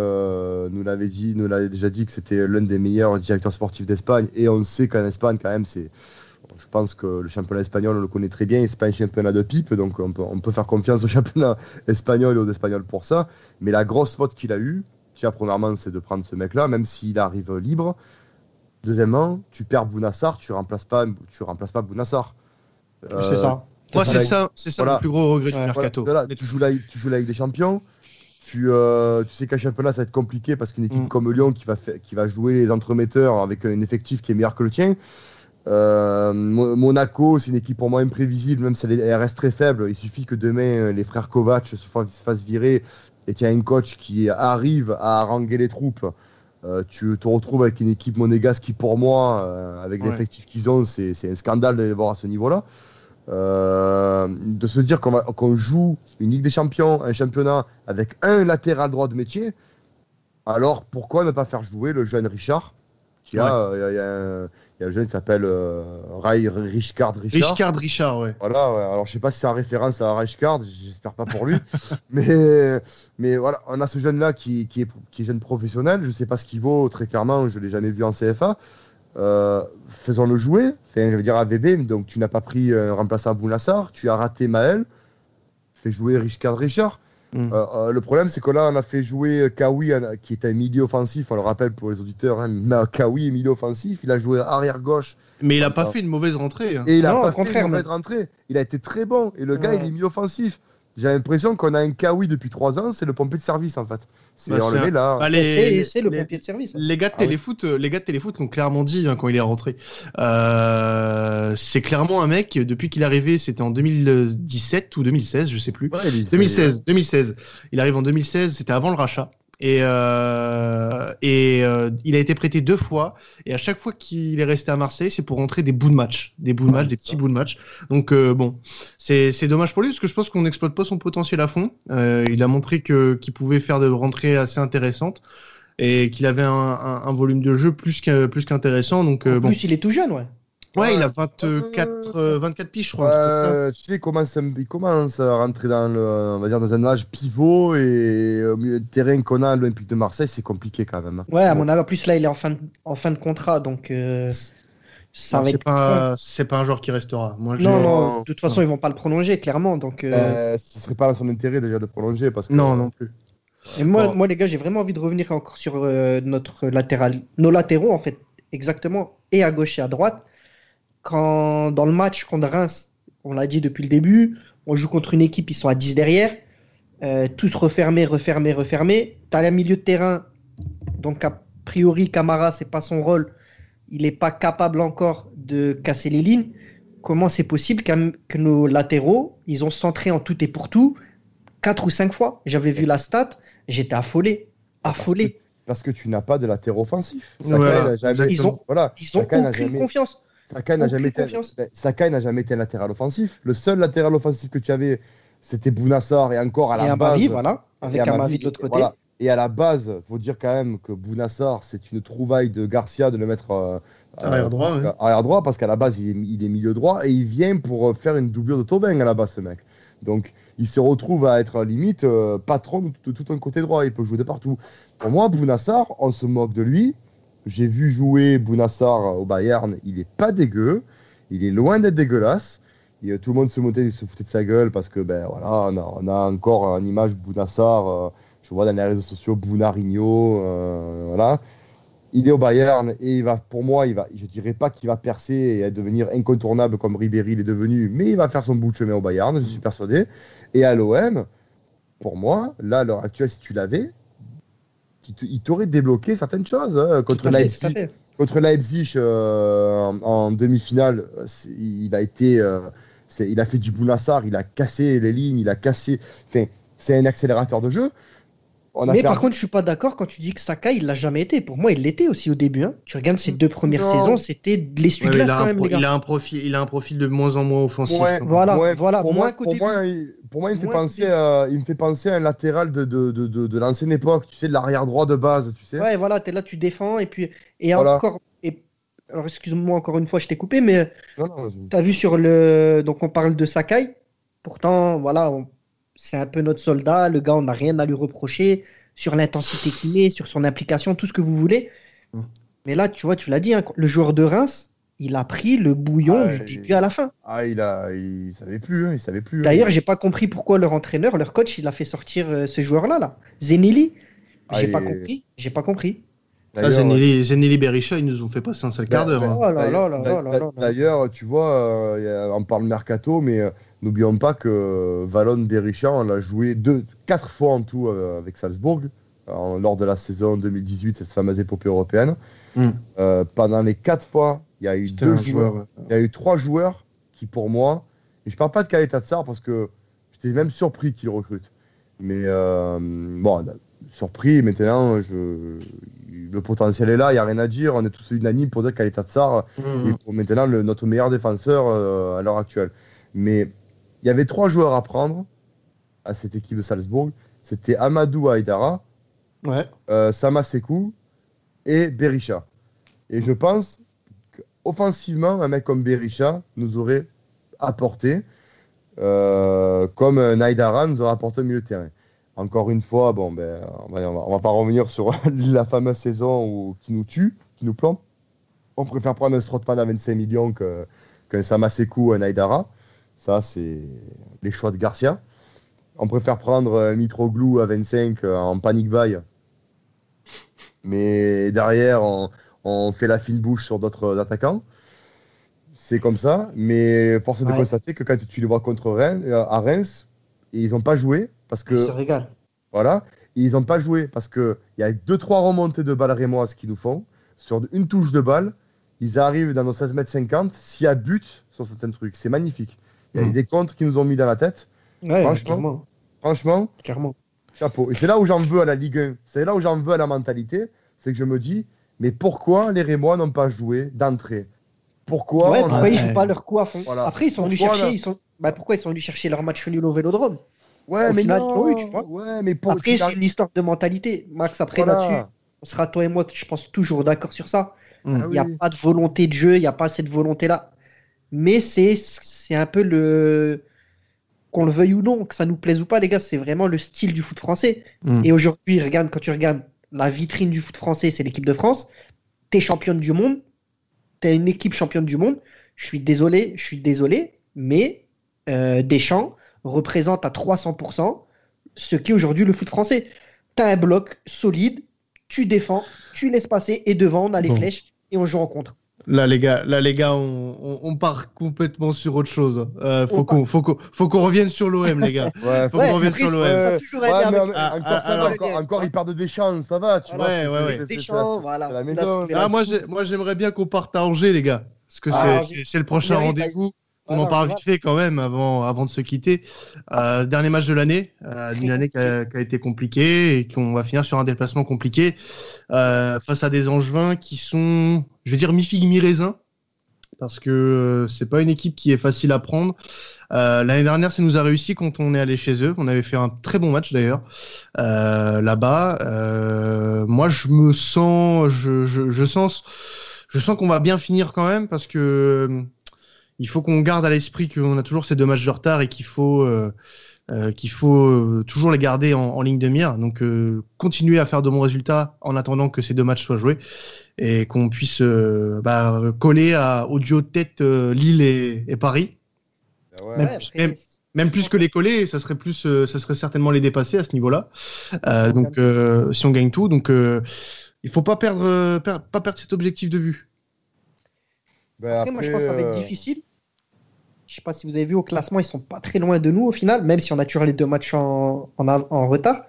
nous l'avait dit, nous l'avait déjà dit que c'était l'un des meilleurs directeurs sportifs d'Espagne. Et on sait qu'en Espagne, quand même, c'est. Je pense que le championnat espagnol, on le connaît très bien. et C'est pas un championnat de pipe, donc on peut, on peut faire confiance au championnat espagnol et aux Espagnols pour ça. Mais la grosse faute qu'il a eue, déjà, premièrement, c'est de prendre ce mec-là, même s'il arrive libre. Deuxièmement, tu perds Bounassar, tu remplaces pas, tu remplaces pas Bounassar. Euh, c'est ça. Moi, Voilà. c'est ça, c'est ça Voilà. le plus gros regret Ouais, du mercato. Voilà, tu, joues la, tu joues la Ligue des Champions. Tu, euh, tu sais qu'un championnat, ça va être compliqué parce qu'une équipe Mm. comme Lyon qui va, qui va jouer les entremetteurs avec un effectif qui est meilleur que le tien. Euh, Mo- Monaco, c'est une équipe pour moi imprévisible, même si elle, est- elle reste très faible. Il suffit que demain, euh, les frères Kovac se fassent, se fassent virer et qu'il y a un coach qui arrive à haranguer les troupes. Euh, tu te retrouves avec une équipe monégasque qui, pour moi, euh, avec Ouais. l'effectif qu'ils ont, c'est un scandale de les voir à ce niveau-là. De se dire qu'on joue une Ligue des Champions, un championnat avec un latéral droit de métier, alors pourquoi ne pas faire jouer le jeune Richard a, euh, il y a- il y, a un- il y a un jeune qui s'appelle euh, Rai- Richard Richard. Richard Richard, ouais. Voilà, ouais. alors je sais pas si c'est en référence à Reichard, j'espère pas pour lui, mais, mais voilà, on a ce jeune-là qui, qui, est, qui est jeune professionnel, je sais pas ce qu'il vaut très clairement, je l'ai jamais vu en CFA. Euh, Faisons-le jouer, enfin, je veux dire à VB, donc tu n'as pas pris un remplaçant à Bounassar, tu as raté Maël, fais jouer Richard Richard. Mm. Euh, euh, le problème, c'est que là, on a fait jouer Kawi, un- qui est un milieu offensif, on le rappelle pour les auditeurs, hein, mais Kawi est milieu offensif, il a joué arrière gauche Mais il a pas fait une mauvaise rentrée. hein. et il a Non, pas fait une mauvaise rentrée. Il a été très bon. Et le gars, il est milieu offensif. J'ai l'impression qu'on a un Kawi depuis 3 ans, c'est le pompier de service en fait. C'est Bah, un- met là. Bah, les- C'est le les- pompier de service. Les gars de Ah oui. téléfoot, euh, les gars de téléfoot l'ont clairement dit hein, quand il est rentré. Euh, c'est clairement un mec depuis qu'il est arrivé, c'était en 2017 ou 2016, je sais plus. Ouais, il est- 2016, 2016. Il arrive en 2016, c'était avant le rachat. Et, euh, et euh, il a été prêté deux fois. Et à chaque fois qu'il est resté à Marseille, c'est pour rentrer des bouts de match. Des bouts de match, des petits bouts de match. Donc euh, bon, c'est dommage pour lui parce que je pense qu'on n'exploite pas son potentiel à fond. Il a montré que qu'il pouvait faire de rentrées assez intéressantes et qu'il avait un, un, un volume de jeu plus qu'intéressant. Donc En bon, plus, il est tout jeune, ouais. Ouais, il a Ouais. 24, euh, 24 piges, je crois. tu sais, il commence, il commence à rentrer dans, le, on va dire, dans un âge pivot et au milieu de terrain qu'on a à l'Olympique de Marseille, c'est compliqué quand même. Ouais, à mon avis, en plus, là, il est en fin de, en fin de contrat, donc euh, ça Non, va c'est être. pas, c'est pas un joueur qui restera. Moi, je- Non, Non, non, de toute façon, ils vont pas le prolonger, clairement. Donc, euh, Euh, ce serait pas dans son intérêt déjà de prolonger parce que Non, non plus. Et moi, Bon. moi, les gars, j'ai vraiment envie de revenir encore sur euh, notre latéral, nos latéraux, en fait, exactement, et à gauche et à droite. Quand dans le match contre Reims, on l'a dit depuis le début, on joue contre une équipe, ils sont à 10 derrière, euh, tous refermés, refermés, refermés. Tu as le milieu de terrain, donc a priori, Camara, c'est pas son rôle, il n'est pas capable encore de casser les lignes. Comment c'est possible que nos latéraux, ils ont centré en tout et pour tout quatre ou cinq fois? J'avais vu la stat, j'étais affolé. Affolé. parce que tu n'as pas de latéral offensif. Voilà, jamais. Ils ont- voilà, Ils ont aucune jamais- confiance. Sakai n'a jamais, été, confiance. ben, Sakai n'a jamais été un latéral offensif. Le seul latéral offensif que tu avais, c'était Bounassar et encore à Et la un base. Voilà, avec et un Amavi, Mavi de l'autre côté. voilà. Et à la base, faut dire quand même que Bounassar, c'est une trouvaille de Garcia de le mettre euh, Arrière euh, droit, ouais. arrière droit parce qu'à la base, il est, il est milieu droit et il vient pour euh, faire une doublure de Taubin à la base, ce mec. Donc, il se retrouve à être limite euh, patron de, tout- de tout un côté droit. Il peut jouer de partout. Pour moi, Bounassar, on se moque de lui. J'ai vu jouer Bounassar au Bayern. Il est pas dégueu. Il est loin d'être dégueulasse. Et, euh, tout le monde se, montait, se foutait de sa gueule parce que ben voilà, on a, encore une image Bounassar. euh, je vois dans les réseaux sociaux Bounarigno. euh. Il est au Bayern et il va, pour moi, il va, je dirais pas qu'il va percer et devenir incontournable comme Ribéry l'est devenu, mais il va faire son bout de chemin au Bayern, je suis persuadé. Et à l'OM, pour moi, là, à l'heure actuelle, si tu l'avais, il t'aurait débloqué certaines choses hein, contre fait, Leipzig contre Leipzig euh, en, en demi-finale, euh, c'est- il a été, euh, c'est- il a fait du Bounassar, il a cassé les lignes, il a cassé. Enfin, c'est un accélérateur de jeu. On a Mais par un- contre, je suis pas d'accord quand tu dis que Sakai, il l'a jamais été. Pour moi, il l'était aussi au début. hein. Tu regardes ses deux premières Non. saisons, c'était de Ouais, l'essuie-glace a quand même, pro- les gars. il a un profil, il a un profil de moins en moins offensif. Ouais. Voilà, Ouais, voilà, pour moins moi, pour moi, il, pour moi, il me fait penser, à, il me fait penser à un latéral de, de, de, de, de l'ancienne époque, tu sais, de l'arrière droit de base, tu sais. Ouais, voilà, t'es là, tu défends et puis et Voilà. encore et alors excuse-moi encore une fois, je t'ai coupé, mais Non, non, vas-y. tu as vu sur le. Donc on parle de Sakai. Pourtant, voilà, on- c'est un peu notre soldat. Le gars, on n'a rien à lui reprocher sur l'intensité qu'il met, sur son implication, tout ce que vous voulez. Mm. Mais là, tu vois, tu l'as dit, hein, le joueur de Reims, il a pris le bouillon Ah, du début à la fin. Ah, il a, il savait plus, hein, il savait plus. hein. D'ailleurs, j'ai pas compris pourquoi leur entraîneur, leur coach, il a fait sortir euh, ce joueur-là, là. Zeneli. J'ai Ah, pas et- compris. J'ai pas compris. Ah, Zenelli, Zenelli Berisha, ils nous ont fait passer un sale quart d'heure. hein. Là là D'ailleurs- là là là là. D'ailleurs, tu vois, euh, on parle mercato, mais euh, n'oublions pas que Valon Berisha, on l'a joué deux, quatre fois en tout euh, avec Salzbourg en- lors de la saison 2018, cette fameuse épopée européenne. Mm. Euh, pendant les quatre fois, il y a eu deux joueurs, joueur. il y a eu trois joueurs qui, pour moi, et je parle pas de Kaleta Tsar parce que j'étais même surpris qu'ils recrutent. Mais euh, bon, surpris, maintenant, je, le potentiel est là, il n'y a rien à dire. On est tous unanimes pour dire que Kaleta Tsar Mhm. est pour maintenant le- notre meilleur défenseur euh, à l'heure actuelle. Mais il y avait trois joueurs à prendre à cette équipe de Salzbourg. C'était Amadou Haïdara, Ouais. euh, Sama Sekou et Berisha. Et je pense qu'offensivement, un mec comme Berisha nous aurait apporté, euh, comme Naidara nous aurait apporté au milieu de terrain. Encore une fois, bon, ben, on va, on va- pas revenir sur la fameuse saison où, qui nous tue, qui nous plante. On préfère prendre un Strootman à 25 millions que- qu'un Sama Sekou ou un Naidara. Ça, c'est les choix de Garcia. On préfère prendre un Mitroglou à 25 euh, en panic buy mais derrière, on, on fait la fine bouche sur d'autres attaquants. C'est comme ça, mais force est de constater que quand tu les vois contre Rennes, euh, à Reims, ils n'ont pas joué parce que Il se régale. voilà, ils n'ont pas joué parce que il y a deux trois remontées de balles rémoises qu'ils nous font sur une touche de balle, ils arrivent dans nos 16 mètres 50, s'il y a but sur certains trucs, c'est magnifique. Il y a eu Mm. des contres qui nous ont mis dans la tête. Ouais, Franchement, clairement. Franchement, clairement. Chapeau. Et c'est là où j'en veux à la Ligue 1. C'est là où j'en veux à la mentalité. C'est que je me dis, mais pourquoi les Rémois n'ont pas joué d'entrée? Pourquoi Ouais, on- pourquoi ils Ouais. jouent pas leur coup à fond Voilà. Après, ils sont venus chercher. Ils sont... bah, pourquoi ils sont venus chercher leur match nul au vélodrome? Ouais, au mais final, non. ils tu vois. Ouais, mais pour Après, c'est une histoire de mentalité. Max, après Voilà. là-dessus, on sera toi et moi, je pense, toujours d'accord sur ça. Mm. Ah Il n'y a oui. pas de volonté de jeu, il n'y a pas cette volonté-là. Mais c'est c'est un peu le. Qu'on le veuille ou non, que ça nous plaise ou pas, les gars, c'est vraiment le style du foot français. Mm. Et aujourd'hui, regarde, quand tu regardes la vitrine du foot français, c'est l'équipe de France. T'es championne du monde. T'es une équipe championne du monde. Je suis désolé, je suis désolé, mais euh, Deschamps représente à 300% ce qu'est aujourd'hui le foot français. T'as un bloc solide, tu défends, tu laisses passer, et devant, on a les Bon. flèches et on joue en contre. Là, les gars, là, les gars on, on- on part complètement sur autre chose. Euh, faut On qu'on faut qu'on faut qu'on revienne sur l'OM, les gars. Ouais, Faut Ouais, qu'on revienne sur l'OM. Ouais, avec- mais Ah, encore, ah, encore, encore, il part de Deschamps, ça va, tu vois. ouais, c'est- ouais, c'est- ouais. voilà. La maison. moi, j'ai- moi, j'aimerais bien qu'on parte à Angers, les gars. Parce que Ah, c'est- le prochain rendez-vous. On en parle vite fait quand même avant, avant de se quitter. Euh, dernier match de l'année, euh, d'une année qui a, qui a été compliquée et qu'on va finir sur un déplacement compliqué euh, face à des Angevins qui sont, je vais dire, mi-figue, mi-raisin. Parce que euh, c'est pas une équipe qui est facile à prendre. Euh, L'année dernière, ça nous a réussi quand on est allé chez eux. On avait fait un très bon match d'ailleurs euh, là-bas. Euh, moi, je me sens, je, je, je sens, je sens qu'on va bien finir quand même parce que il faut qu'on garde à l'esprit qu'on a toujours ces deux matchs de retard et qu'il faut euh, euh, qu'il faut euh, toujours les garder en, en ligne de mire. Donc euh, continuer à faire de bons résultats en attendant que ces deux matchs soient joués et qu'on puisse euh, bah, coller à, au duo de tête euh, Lille et, et Paris. Ah ouais. Même Ouais, plus- après, même- Même plus que les coller, ça serait plus, ça serait certainement les dépasser à ce niveau-là. Euh, on donc, euh, si on gagne tout, donc euh, il faut pas perdre, per- pas perdre cet objectif de vue. Ben, Après, moi, je pense que ça va être difficile. Je sais pas si vous avez vu au classement, ils sont pas très loin de nous au final, même si on a toujours les deux matchs en, en, retard.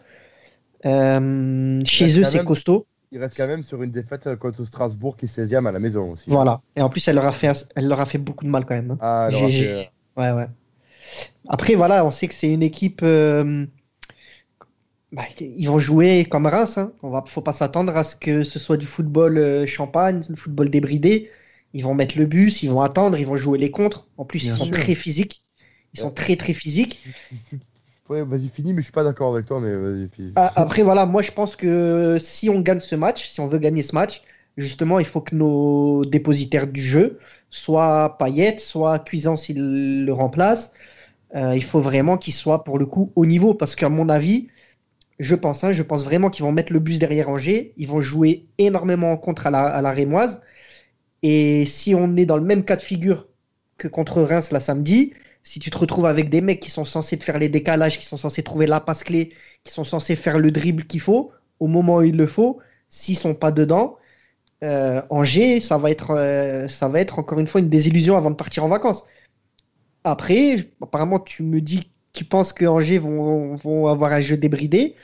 Euh, chez eux, c'est costaud. Il reste quand même sur une défaite contre Strasbourg qui est 16e à la maison aussi. Voilà. Et en plus, elle leur a fait, elle leur a fait beaucoup de mal quand même. hein. Ah, c'est- Ouais, ouais. Après, voilà, on sait que c'est une équipe. euh, bah, ils vont jouer comme Reims. Hein. On va, faut pas s'attendre à ce que ce soit du football euh, champagne, du football débridé. Ils vont mettre le bus, ils vont attendre, ils vont jouer les contres. En plus, Bien ils sont sûr. très physiques. Ils sont très, très physiques. ouais, vas-y, finis, mais je suis pas d'accord avec toi, mais vas-y. Ah, Après, voilà, moi, je pense que si on gagne ce match, si on veut gagner ce match, justement, il faut que nos dépositaires du jeu soient Payet, soit Cuisant s'il le remplace. Euh, il faut vraiment qu'ils soient pour le coup au niveau parce qu'à mon avis, je pense, hein, je pense vraiment qu'ils vont mettre le bus derrière Angers. Ils vont jouer énormément en contre à la, à la Rémoise. Et si on est dans le même cas de figure que contre Reims la samedi, si tu te retrouves avec des mecs qui sont censés te faire les décalages, qui sont censés trouver la passe clé, qui sont censés faire le dribble qu'il faut, au moment où il le faut, s'ils sont pas dedans, euh, Angers, ça va, être, euh, ça va être encore une fois une désillusion avant de partir en vacances. Après, apparemment, tu me dis que tu penses que Angers vont, vont avoir un jeu débridé.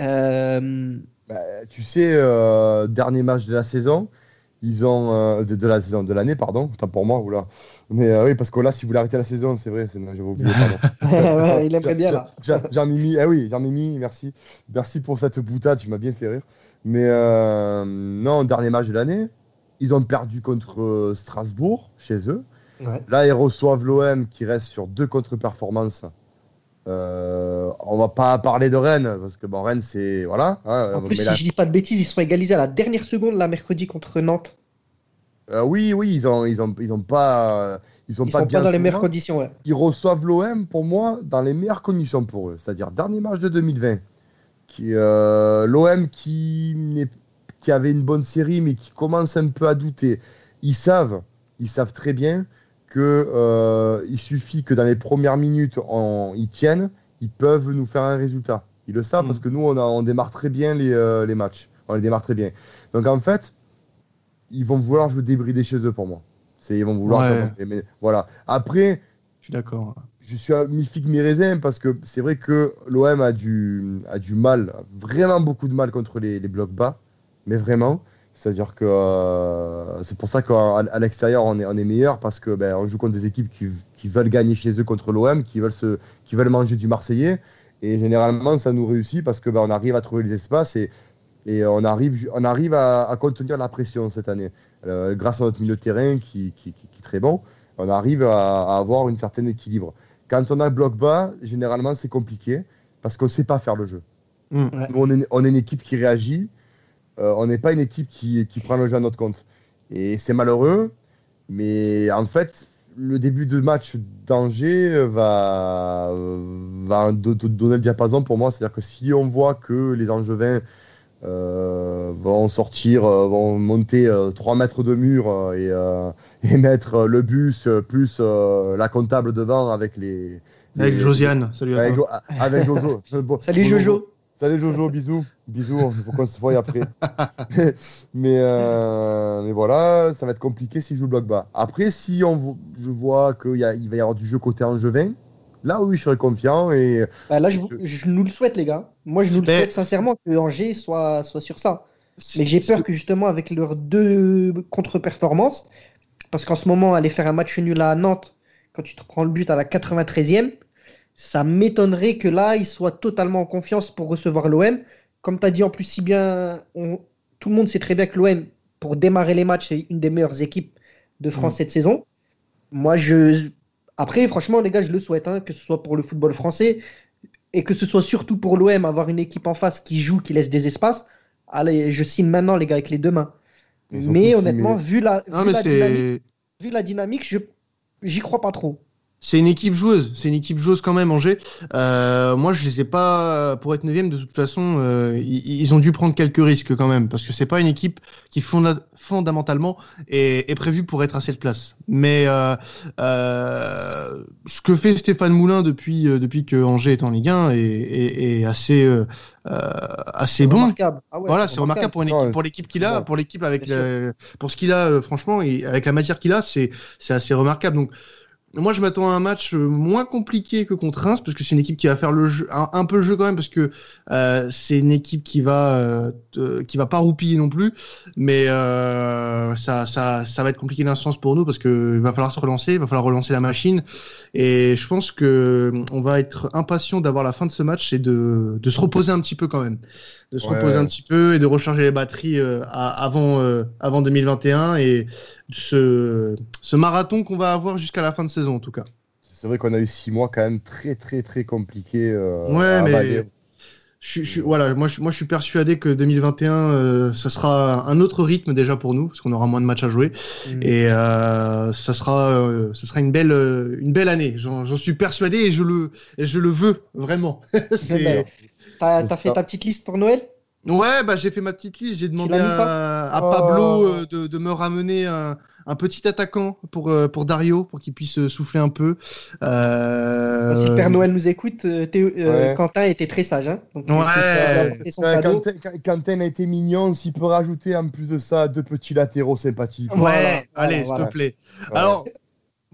Euh, bah, tu sais, dernier match de la saison, ils ont de, la saison de l'année, pardon, tant pour moi, oula. Mais oui, parce que là, si vous voulez arrêter la saison, c'est vrai, j'avais oublié. ouais, il aimerait bien là. Jean-Mimi, ah oui, Jean-Mimi, merci. Merci pour cette boutade, tu m'as bien fait rire. Mais euh, non, dernier match de l'année, ils ont perdu contre euh, Strasbourg chez eux. Là, ils reçoivent l'OM qui reste sur deux contre-performances. Euh, on va pas parler de Rennes parce que bon, Rennes, c'est voilà. Hein, en plus, si je dis pas de bêtises, ils sont égalisés à la dernière seconde la mercredi contre Nantes. Euh, oui, oui, ils ont, ils ont, ils ont pas, ils sont pas, dans les meilleures conditions. Ouais. Ils reçoivent l'OM pour moi dans les meilleures conditions pour eux, c'est-à-dire dernier match de 2020. Euh, l'OM qui, qui avait une bonne série mais qui commence un peu à douter. Ils savent, ils savent très bien que euh, il suffit que dans les premières minutes ils tiennent, ils peuvent nous faire un résultat. Ils le savent mm. parce que nous on, on, démarre très bien les, euh, les, matchs, on les démarre très bien. Donc en fait, ils vont vouloir jouer débrider chez eux pour moi. C'est ils vont vouloir. voilà. Après, je suis d'accord je suis à mi-raisin parce que c'est vrai que l'OM a du, a du mal, vraiment beaucoup de mal contre les, les blocs bas, mais vraiment. C'est-à-dire que euh, c'est pour ça qu'à l'extérieur on est, on est meilleur parce que ben, on joue contre des équipes qui, qui veulent gagner chez eux contre l'OM, qui veulent se, qui veulent manger du Marseillais et généralement ça nous réussit parce que ben, on arrive à trouver les espaces et, et on arrive, on arrive à, à contenir la pression cette année euh, grâce à notre milieu de terrain qui, qui, qui, qui est très bon. On arrive à, à avoir un certain équilibre. Quand on a bloc bas, généralement, c'est compliqué parce qu'on ne sait pas faire le jeu. Mm. on, est, on, est, une équipe qui réagit. Euh, on n'est pas une équipe qui, qui, prend le jeu à notre compte. Et c'est malheureux, mais en fait, le début de match d'Angers va, va donner le diapason pour moi. C'est-à-dire que si on voit que les Angevins euh, vont sortir, euh, vont monter 3 mètres de mur et et mettre le bus plus euh, la comptable devant avec les. Avec Josiane, salut avec, avec Jojo. salut Jojo. Salut Jojo, bisous. Bisous, il faut qu'on se voie après. mais, euh, mais voilà, ça va être compliqué si je joue bloc bas. Après, si on, je vois qu'il il va y avoir du jeu côté angevin, là oui, je serai confiant. Et... Bah, là, je, je, nous le souhaite, les gars. Moi, je nous le souhaite sincèrement que Angers soit, soit sur ça. Mais j'ai peur que justement, avec leurs deux contre-performances, parce qu'en ce moment, aller faire un match nul à Nantes, quand tu te prends le but à la 93e, ça m'étonnerait que là, il soit totalement en confiance pour recevoir l'OM. Comme tu as dit en plus si bien, tout le monde sait très bien que l'OM, pour démarrer les matchs, c'est une des meilleures équipes de France mm. cette saison. Moi, je. Après, franchement, les gars, je le souhaite, hein, que ce soit pour le football français et que ce soit surtout pour l'OM, avoir une équipe en face qui joue, qui laisse des espaces. Allez, je signe maintenant, les gars, avec les deux mains. Mais honnêtement, vu la, vu la dynamique, je j'y crois pas trop. C'est une équipe joueuse, c'est une équipe joueuse quand même, Angers. Euh, moi, je les ai pas, pour être neuvième, de toute façon, euh, ils, ont dû prendre quelques risques quand même, parce que c'est pas une équipe qui fondamentalement est, est, prévue pour être à cette place. Mais euh, euh ce que fait Stéphane Moulin depuis euh, depuis que Angers est en Ligue 1 est, est, est assez euh, assez bon. Ah voilà, c'est remarquable pour une équipe, pour l'équipe qu'il a, pour l'équipe avec, pour ce qu'il a, franchement, et avec la matière qu'il a, c'est c'est assez remarquable. Donc moi, je m'attends à un match moins compliqué que contre Reims, parce que c'est une équipe qui va faire le jeu, un, peu le jeu quand même, parce que euh, c'est une équipe qui va euh, qui va pas roupiller non plus, mais euh, ça, ça, ça va être compliqué d'un sens pour nous parce que il va falloir se relancer, il va falloir relancer la machine, et je pense que on va être impatient d'avoir la fin de ce match et de, de se reposer un petit peu quand même de se reposer un petit peu et de recharger les batteries euh, avant, euh, avant 2021 et ce, ce marathon qu'on va avoir jusqu'à la fin de saison en tout cas. C'est vrai qu'on a eu six mois quand même très très très compliqués. Euh, ouais, mais je, je, voilà, moi je, moi je suis persuadé que 2021, euh, ça sera un autre rythme déjà pour nous, parce qu'on aura moins de matchs à jouer, Mm. et euh, ça sera, euh, ça sera une belle, euh, une belle année. J'en suis persuadé et je le, et je le veux vraiment. C'est- Ben, T'as t'as fait ça. ta petite liste pour Noël? Ouais, bah j'ai fait ma petite liste. J'ai demandé à, à Oh. Pablo euh, de, de me ramener un, un petit attaquant pour, euh, pour Dario, pour qu'il puisse euh, souffler un peu. Euh, Si le Père Noël nous écoute, Théo- Ouais. Quentin était très sage. Hein Donc, Ouais. son Euh. Quentin, Qu- Quentin a été mignon, s'il peut rajouter en plus de ça deux petits latéraux sympathiques. Ouais, Voilà, allez, voilà, s'il voilà. te plaît. Alors,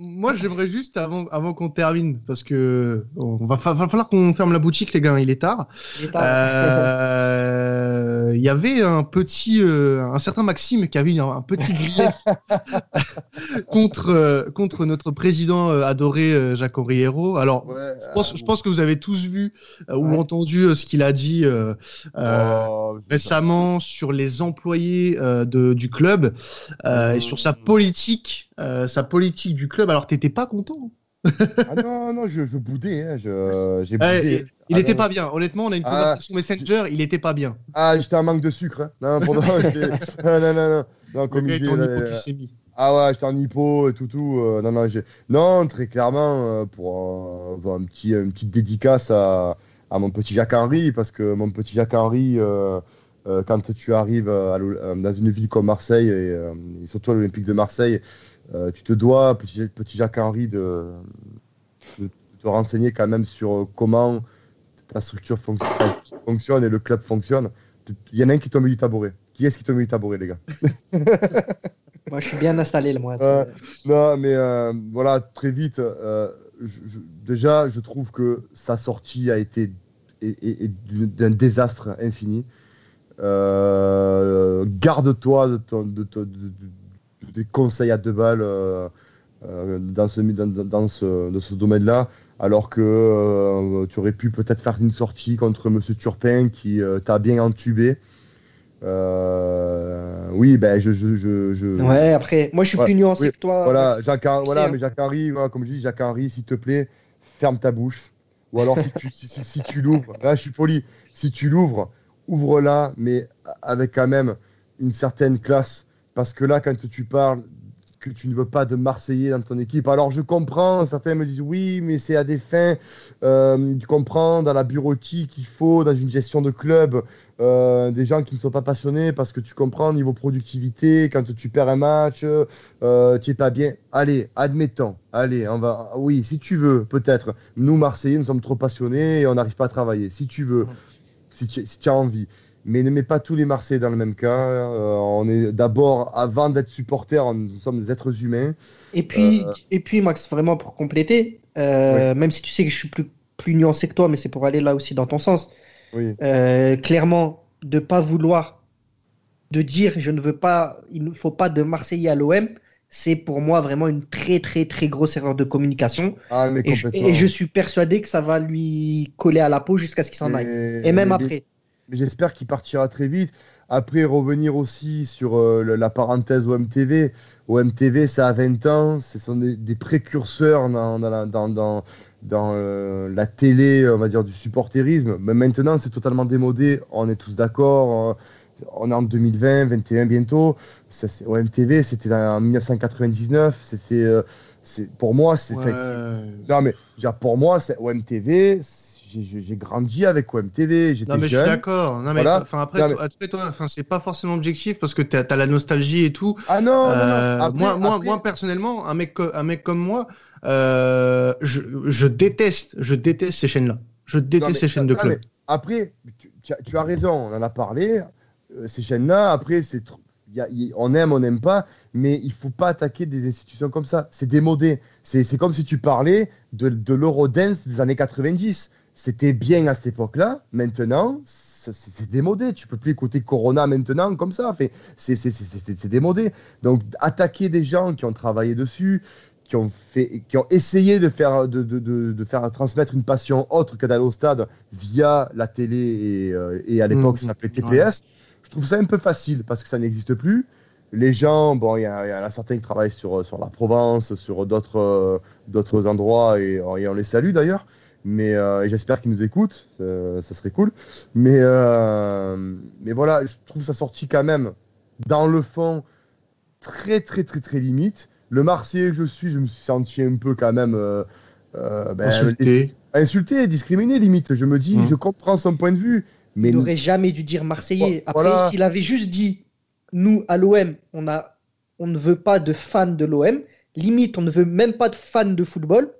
moi, j'aimerais juste, avant, avant qu'on termine, parce que on va, va falloir qu'on ferme la boutique, les gars, il est tard. Il est tard. Euh, Il y avait un petit, euh, un certain Maxime qui avait un, un petit grief contre, euh, contre notre président euh, adoré euh, Jacques-Henri Hérault. Alors, Ouais, je pense, euh, je pense que vous avez tous vu euh, ou Ouais. entendu euh, ce qu'il a dit euh, euh, oh, récemment sur les employés euh, de, du club euh, et sur sa politique, euh, sa politique du club. Alors, t'étais pas content Ah non, non, je, je boudais, hein, je, j'ai boudé. Il Ah était non. pas bien. Honnêtement, on a une Ah, conversation Messenger. Il était pas bien. Ah, j'étais en manque de sucre. Hein. Non, pour... non, non, non, non, comme il dit, hypoglycémie. Ah ouais, j'étais en hypo et tout, tout. euh, non, non, très clairement, euh, pour, euh, pour un petit, une petite dédicace à, à mon petit Jacques-Henri, parce que mon petit Jacques-Henri, euh, euh, quand tu arrives à euh, dans une ville comme Marseille, et, euh, et surtout à l'Olympique de Marseille, euh, tu te dois, petit, petit Jacques-Henri, de, de te renseigner quand même sur euh, comment ta structure fonc- fonctionne et le club fonctionne. Il y en a un qui tombe du tabouret. Qui est-ce qui tombe du tabouret, les gars? Moi, je suis bien installé, là, moi. Non, mais euh, voilà, très vite. euh, je- je- déjà, je trouve que sa sortie a été d'un désastre infini. Euh, Garde-toi de, ton- de, ton- de- de- des conseils à deux balles dans ce, dans, dans- dans ce, dans ce domaine-là, alors que euh, tu aurais pu peut-être faire une sortie contre Monsieur Turpin qui euh, t'a bien entubé. Euh, oui, ben je, je, je, je- Ouais, après, moi, je suis Ouais, plus nuancé oui, que toi. voilà. Jacques, voilà, sais, mais Jacques Henry, voilà, comme je dis, Jacques Henry, s'il te plaît, ferme ta bouche. Ou alors si tu, si, si- si tu l'ouvres, là je suis poli, si tu l'ouvres, ouvre-la, mais avec quand même une certaine classe. Parce que là, quand tu parles que tu ne veux pas de Marseillais dans ton équipe, alors je comprends, certains me disent oui, mais c'est à des fins, euh, tu comprends, dans la bureautique, il faut, dans une gestion de club, euh, des gens qui ne sont pas passionnés parce que tu comprends niveau productivité, quand tu perds un match, euh, tu n'es pas bien. Allez, admettons, allez, on va, oui, si tu veux, peut-être. Nous, Marseillais, nous sommes trop passionnés et on n'arrive pas à travailler. Si tu veux, si tu, si tu as envie. Mais ne mets pas tous les Marseillais dans le même cas. Euh, on est d'abord, avant d'être supporters, on- nous sommes des êtres humains. Et puis, Euh, et puis, Max, vraiment pour compléter, euh, même si tu sais que je suis plus, plus nuancé que toi, mais c'est pour aller là aussi dans ton sens. Oui. Clairement, de pas vouloir, de dire je ne veux pas, il ne faut pas de Marseillais à l'OM, c'est pour moi vraiment une très très très grosse erreur de communication. Ah, mais Et je, et je suis persuadé que ça va lui coller à la peau jusqu'à ce qu'il s'en aille. Et même mais- après. Mais j'espère qu'il partira très vite. Après, revenir aussi sur euh, la parenthèse OMTV. OMTV, ça a 20 ans. Ce sont des, des précurseurs dans, dans la, dans, dans, dans, euh, la télé, on va dire, du supporterisme. Mais maintenant, c'est totalement démodé. On est tous d'accord. euh, on est en 2020, 21 bientôt. Ça, OMTV, c'était en 1999. C'était, euh, c'est, pour moi, c'est Ouais. Non, mais dire, pour moi, c'est OMTV. J'ai, grandi avec OMTV. J'étais Non mais je suis jeune. d'accord. Non mais Voilà. enfin après, Non, mais- toi- après, toi, enfin c'est pas forcément objectif parce que t'as as la nostalgie et tout. Ah non, non, non. Euh, Après- moi, moi, après- moi personnellement, un mec, un mec comme moi, euh, je, je déteste, je déteste ces chaînes-là. Je déteste mais- ces chaînes de club. Après, tu, tu as, raison, on en a parlé. euh, ces chaînes-là, après, c'est y a- y- on aime, on n'aime pas, mais il faut pas attaquer des institutions comme ça. C'est démodé. C'est c'est comme si tu parlais de, de l'Eurodance des années 90. C'était bien à cette époque-là. Maintenant, c'est démodé. Tu peux plus écouter Corona maintenant comme ça. Fait, c'est démodé. Donc, attaquer des gens qui ont travaillé dessus, qui ont, fait, qui ont essayé de faire, de, de, de, de faire transmettre une passion autre que d'aller au stade via la télé et, euh, et à l'époque Mhm. ça s'appelait TPS. Je trouve ça un peu facile parce que ça n'existe plus. Les gens, bon, il y, a- en a certains qui travaillent sur, sur la Provence, sur d'autres euh, d'autres endroits et, et on les salue d'ailleurs. Mais euh, j'espère qu'il nous écoute, ça, ça serait cool. Mais, euh, mais voilà, je trouve sa sortie quand même, dans le fond, très, très, très, très limite. Le Marseillais que je suis, je me suis senti un peu quand même. euh, euh, ben, Insulté. insulté, discriminé limite. Je me dis, Mhm. je comprends son point de vue. Mais il n'aurait jamais dû dire Marseillais. Après, Voilà. s'il avait juste dit, nous, à l'OM, on, a, on ne veut pas de fans de l'OM, limite, on ne veut même pas de fans de football,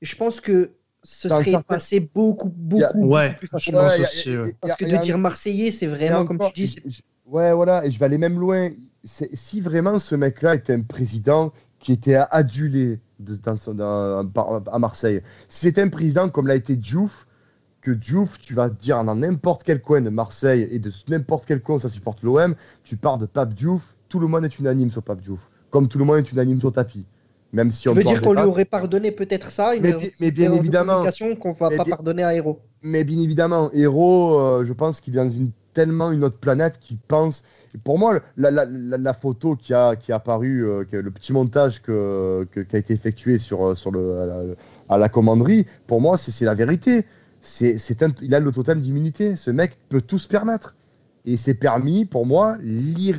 je pense que ce Dans serait passé beaucoup, beaucoup, a- beaucoup Ouais, plus je facilement. Ouais, aussi, ouais. Parce que de a- dire Marseillais, c'est vraiment, comme encore, tu dis, Ouais, voilà, et je vais aller même loin. Si vraiment ce mec-là était un président qui était adulé de, dans son- dans- par- à Marseille, si c'était un président comme l'a été Diouf, que Diouf, tu vas dire dans n'importe quel coin de Marseille et de n'importe quel coin où ça supporte l'OM, tu pars de Pape Diouf, tout le monde est unanime sur Pape Diouf, comme tout le monde est unanime sur Tapi. Même si tu on veux dire qu'on lui aurait pardonné peut-être ça, une Mais erreur- bi- mais bien évidemment. communication qu'on va Mais pas bien- pardonner à Héros. Mais bien évidemment, Hero, euh, je pense qu'il est dans une, tellement une autre planète qui pense. Pour moi, la, la, la, la photo qui a, qui a apparu, euh, le petit montage que, que- qui a été effectué sur, euh, sur le, à, la, à commanderie, pour moi, c'est la vérité. C'est, il a le totem d'immunité. Ce mec peut tout se permettre. Et c'est permis, pour moi, il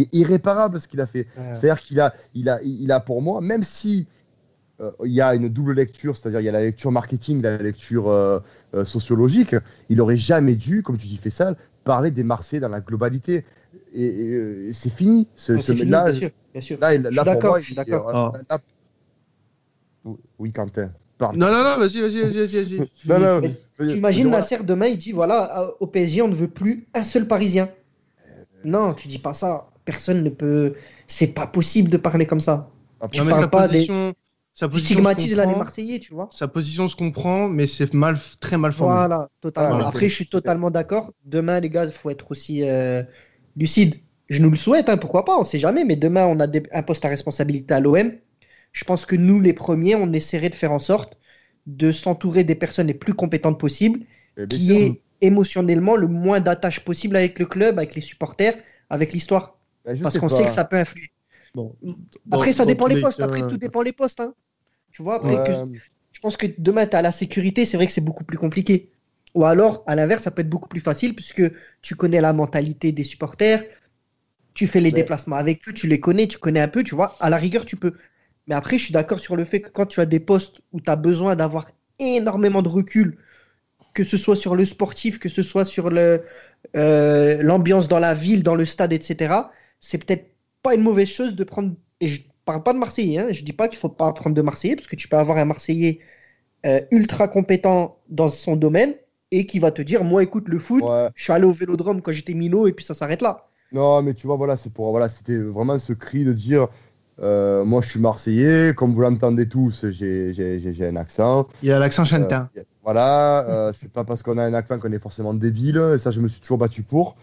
est irréparable ce qu'il a fait. C'est-à-dire qu'il a, il a, il a pour moi, même si euh, il y a une double lecture, c'est-à-dire il y a la lecture marketing, la lecture euh, euh, sociologique, il aurait jamais dû, comme tu dis Fessal, parler des Marseillais dans la globalité. Et, et, c'est fini. Ce, Ouais, ce- c'est fini, là, bien sûr, bien sûr. là, Je là, je suis d'accord. Oui, Quentin. Pardon. Non, non, non, vas-y, vas-y, vas-y, vas-y. vas-y. Non, non, Tu imagines Nasser demain, il dit voilà, au PSG, on ne veut plus un seul Parisien. Non, tu dis pas ça. Personne ne peut. C'est pas possible de parler comme ça. Non, Tu mais parles pas des- position, sa Tu stigmatises là les Marseillais, tu vois. Sa position se comprend, mais c'est mal, très mal formulé. Voilà, totalement. Voilà, Après, je suis totalement d'accord. Demain, les gars, il faut être aussi euh, lucide. Je nous le souhaite, hein, pourquoi pas, on sait jamais. Mais demain, on a des- un poste à responsabilité à l'OM. Je pense que nous, les premiers, on essaierait de faire en sorte de s'entourer des personnes les plus compétentes possibles eh qui sûr. est émotionnellement le moins d'attache possible avec le club, avec les supporters, avec l'histoire. Ben, je Parce qu'on sait que ça peut influer. Bon. Après, ça dépend les postes. Après, tout dépend les postes. hein. Tu vois, après, Ouais, que, je pense que demain, tu as la sécurité, c'est vrai que c'est beaucoup plus compliqué. Ou alors, à l'inverse, ça peut être beaucoup plus facile puisque tu connais la mentalité des supporters, tu fais les Ouais. déplacements avec eux, tu les connais, tu connais un peu, tu vois. À la rigueur, tu peux. Mais après, je suis d'accord sur le fait que quand tu as des postes où tu as besoin d'avoir énormément de recul, que ce soit sur le sportif, que ce soit sur euh, l'ambiance dans la ville, dans le stade, etc., c'est peut-être pas une mauvaise chose de prendre. Et je parle pas de Marseillais, hein, je dis pas qu'il faut pas prendre de Marseillais, parce que tu peux avoir un Marseillais euh, ultra compétent dans son domaine et qui va te dire Moi, écoute, le foot, Ouais. je suis allé au vélodrome quand j'étais minot et puis ça s'arrête là. Non, mais tu vois, voilà, c'est pour, voilà, c'était vraiment ce cri de dire, euh, moi, je suis Marseillais, comme vous l'entendez tous, j'ai, un accent. Il y a l'accent chantin. Euh, voilà, euh, c'est pas parce qu'on a un accent qu'on est forcément débile, et ça, je me suis toujours battu pour.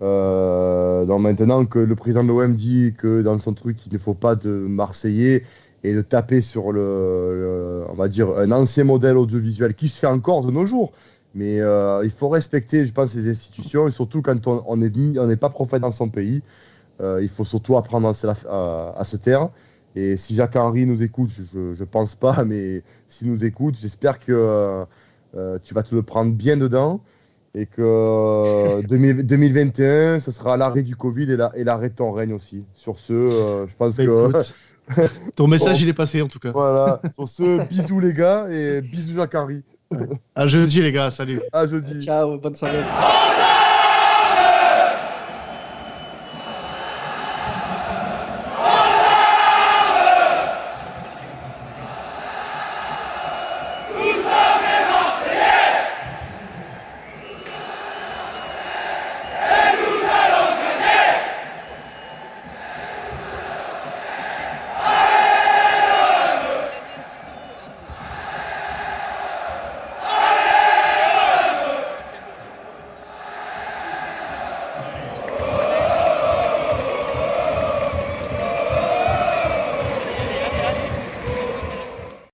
Donc maintenant que le président de l'OM dit que dans son truc, il ne faut pas de Marseillais et de taper sur le, le- on va dire, un ancien modèle audiovisuel qui se fait encore de nos jours. Mais il faut respecter, je pense, les institutions, et surtout quand on on est mis- on n'est pas prophète dans son pays. Euh, il faut surtout apprendre à, à- à se taire. Et si Jacques Henry nous écoute, je ne pense pas, mais s'il nous écoute, j'espère que euh, euh, tu vas te le prendre bien dedans et que euh, 2000 2021, ça sera l'arrêt du Covid et la- et l'arrêt de ton règne aussi. Sur ce, euh, je pense Bah, que. écoute, Ton message, Bon. il est passé en tout cas. voilà, sur ce, bisous les gars et bisous Jacques Henry. À jeudi, les gars. Salut. À jeudi. Ciao, bonne soirée.